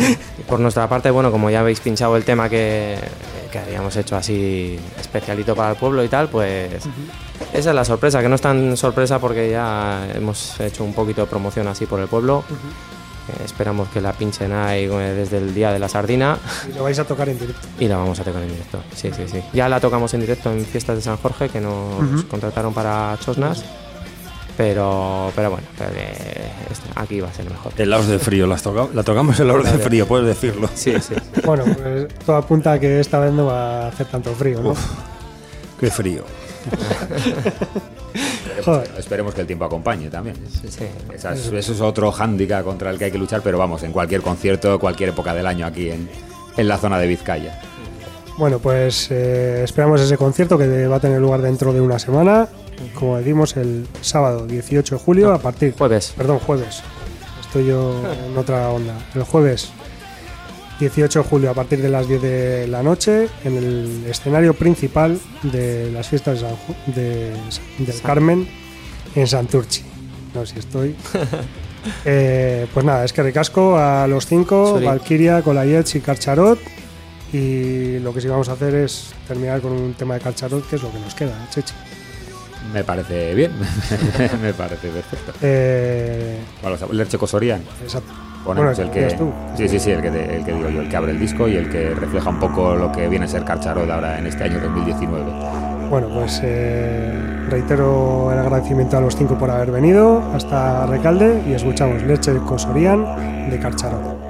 S7: Por nuestra parte, bueno, como ya habéis pinchado el tema que, que habíamos hecho así especialito para el pueblo y tal, pues esa es la sorpresa, que no es tan sorpresa porque ya hemos hecho un poquito de promoción así por el pueblo. Eh, esperamos que la pinchen ahí eh, desde el día de la sardina
S1: Y lo vais a tocar en directo.
S7: y la vamos a tocar en directo. Sí, sí, sí. Ya la tocamos en directo en fiestas de San Jorge que nos contrataron para Chosnas. Pero, pero bueno, pero, eh, aquí va a ser mejor.
S11: Helados de frío, las toca- la tocamos helados de frío, puedes decirlo.
S7: Sí, sí.
S1: Bueno, pues todo apunta a que esta vez no va a hacer tanto frío, ¿no?
S11: Qué frío.
S1: Joder.
S8: Esperemos que el tiempo acompañe también.
S7: Sí.
S8: Esa es- eso es otro hándicap contra el que hay que luchar, pero vamos, en cualquier concierto, cualquier época del año aquí en, en la zona de Vizcaya.
S1: Bueno, pues eh, esperamos ese concierto que va a tener lugar dentro de una semana. Como decimos, el sábado 18 de julio a partir.
S7: Jueves.
S1: Perdón, jueves. Estoy yo en otra onda. El jueves 18 de julio a partir de las 10 de la noche en el escenario principal de las fiestas de San Ju- de- del Carmen en Santurchi. No sé si estoy. Eh, pues nada, es que ricasco a los cinco. Valkyria, Colayets y Carcharot. Y lo que sí vamos a hacer es terminar con un tema de Carcharot, que es lo que nos queda, ¿eh, Chechi.
S8: Me parece bien, me parece perfecto.
S1: Eh,
S8: a Lerche Cosorian.
S1: exacto.
S8: Ponemos
S1: Bueno,
S8: el que.
S1: tú.
S8: Sí, sí, sí, el que, te- el que digo yo, el que abre el disco y el que refleja un poco lo que viene a ser Carcharot ahora en este año 2019.
S1: Bueno, pues eh, reitero el agradecimiento a los cinco por haber venido hasta Recalde y escuchamos Leche de Cosorian de Carcharot.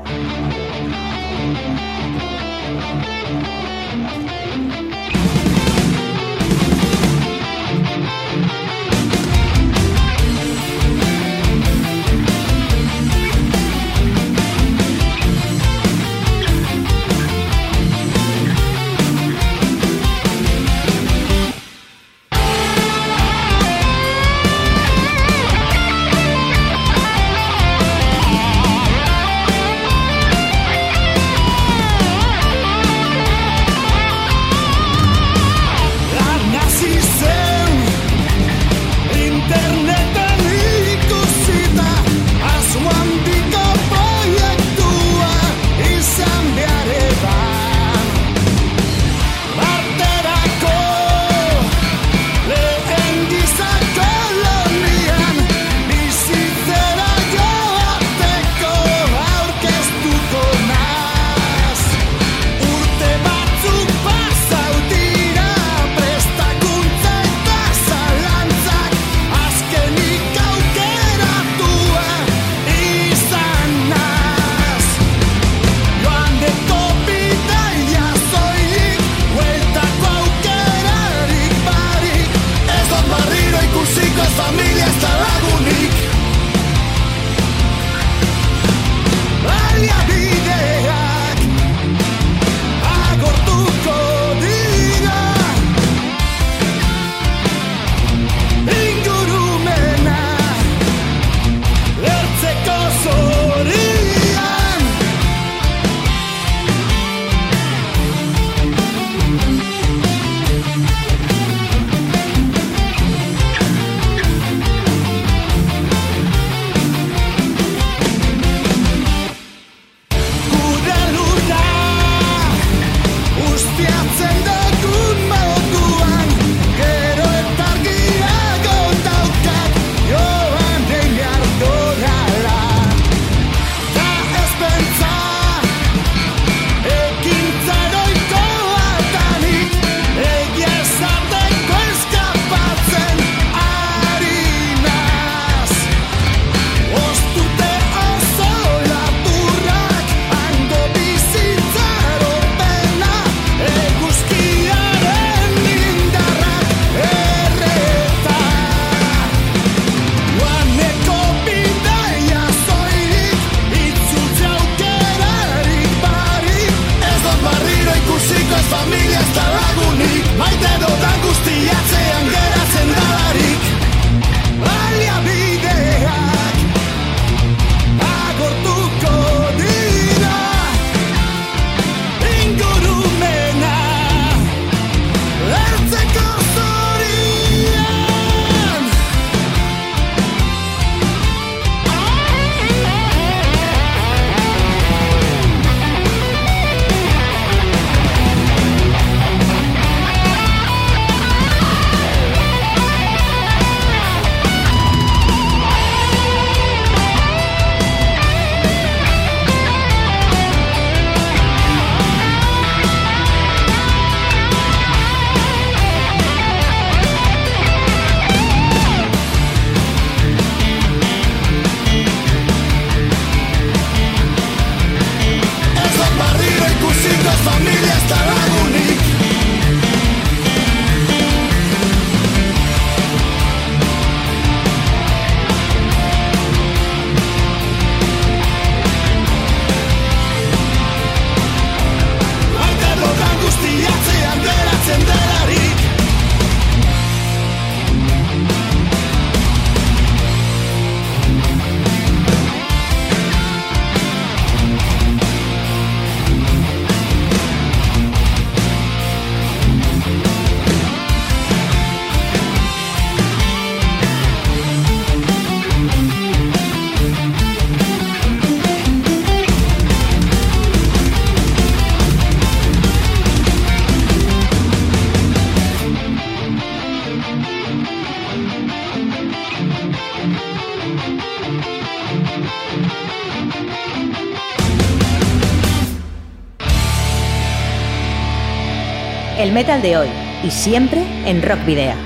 S2: Metal de hoy y siempre en Rock Video.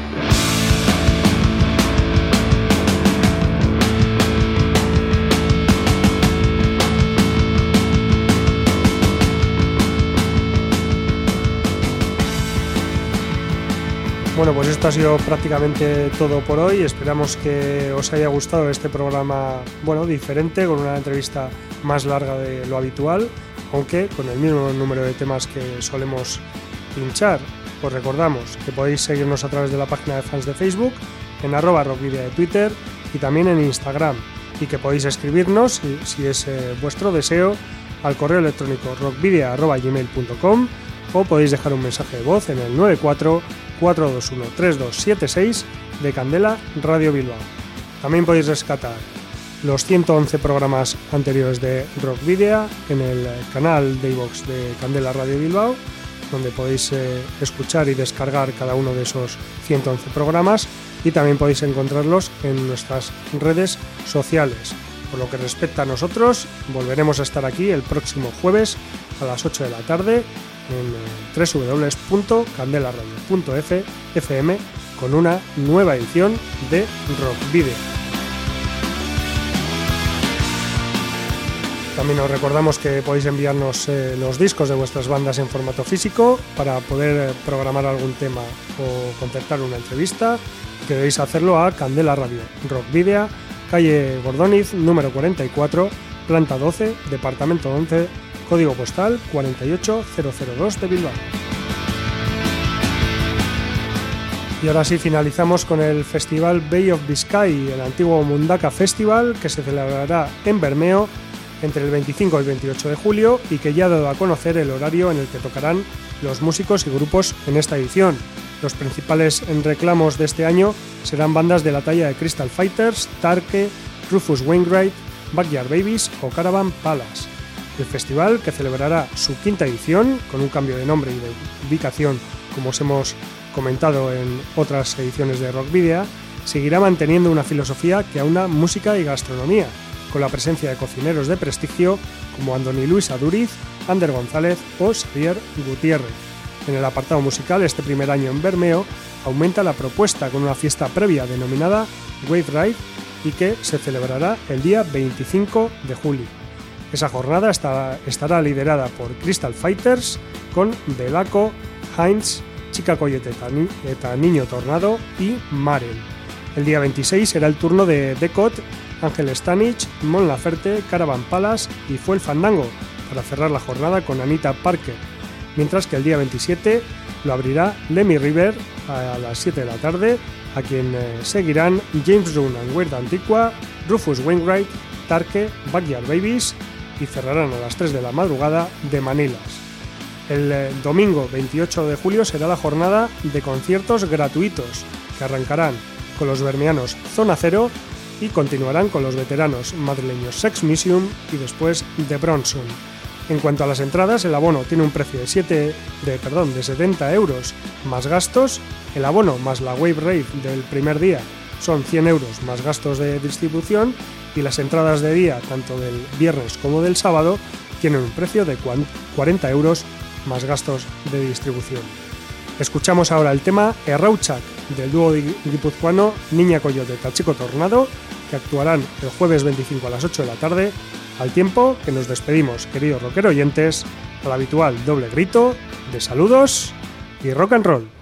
S1: Bueno, pues esto ha sido prácticamente todo por hoy. Esperamos que os haya gustado este programa, bueno, diferente, con una entrevista más larga de lo habitual, aunque con el mismo número de temas que solemos pinchar. Os recordamos que podéis seguirnos a través de la página de fans de Facebook, en arroba rockvidia de Twitter y también en Instagram. Y que podéis escribirnos, si, es eh, vuestro deseo, al correo electrónico rockvidia.gmail.com o podéis dejar un mensaje de voz en el 94 421 3276 de Candela Radio Bilbao. También podéis rescatar los 111 programas anteriores de Rock Video en el canal de iVox de Candela Radio Bilbao, donde podéis eh, escuchar y descargar cada uno de esos 111 programas y también podéis encontrarlos en nuestras redes sociales. Por lo que respecta a nosotros, volveremos a estar aquí el próximo jueves a las 8 de la tarde en eh, www.candelaradio.fm con una nueva edición de Rock Video. También os recordamos que podéis enviarnos eh, los discos de vuestras bandas en formato físico para poder eh, programar algún tema o concertar una entrevista. Que debéis hacerlo a Candela Radio, Rock Video, calle Gordoniz, número 44, planta 12, departamento 11, código postal 48002 de Bilbao. Y ahora sí finalizamos con el festival Bay of Biscay, el antiguo Mundaka Festival que se celebrará en Bermeo entre el 25 y el 28 de julio y que ya ha dado a conocer el horario en el que tocarán los músicos y grupos en esta edición. Los principales reclamos de este año serán bandas de la talla de Crystal Fighters, Tarke, Rufus Wainwright, Backyard Babies o Caravan Palace. El festival, que celebrará su quinta edición, con un cambio de nombre y de ubicación, como os hemos comentado en otras ediciones de Rock Video, seguirá manteniendo una filosofía que aúna música y gastronomía, con la presencia de cocineros de prestigio como Andoni Luis Aduriz, Ander González o Xavier Gutiérrez. En el apartado musical, este primer año en Bermeo, aumenta la propuesta con una fiesta previa denominada Wave Ride y que se celebrará el día 25 de julio. Esa jornada estará, liderada por Crystal Fighters con Delaco, Heinz, Chica Coyote eta Niño Tornado y Maren. El día 26 será el turno de Decot, Ángel Stanich, Mon Laferte, Caravan Palace y Fue el Fandango para cerrar la jornada con Anita Parker, mientras que el día 27 lo abrirá Lemmy River a las 7 de la tarde, a quien eh, seguirán James Rune and Weird Antigua, Rufus Wainwright, Tarke, Backyard Babies y cerrarán a las 3 de la madrugada de Manilas. El eh, domingo 28 de julio será la jornada de conciertos gratuitos que arrancarán con los bermeanos Zona Cero y continuarán con los veteranos madrileños Sex Museum y después The Bronson. En cuanto a las entradas, el abono tiene un precio de, 7, de, perdón, de 70 euros más gastos, el abono más la Wave Rave del primer día son 100 euros más gastos de distribución y las entradas de día, tanto del viernes como del sábado, tienen un precio de 40 euros más gastos de distribución. Escuchamos ahora el tema Errauchak del dúo guipuzcoano Niña Coyote Tachico Tornado, que actuarán el jueves 25 a las 8 de la tarde, al tiempo que nos despedimos, queridos rockero oyentes, al habitual doble grito de saludos y rock and roll.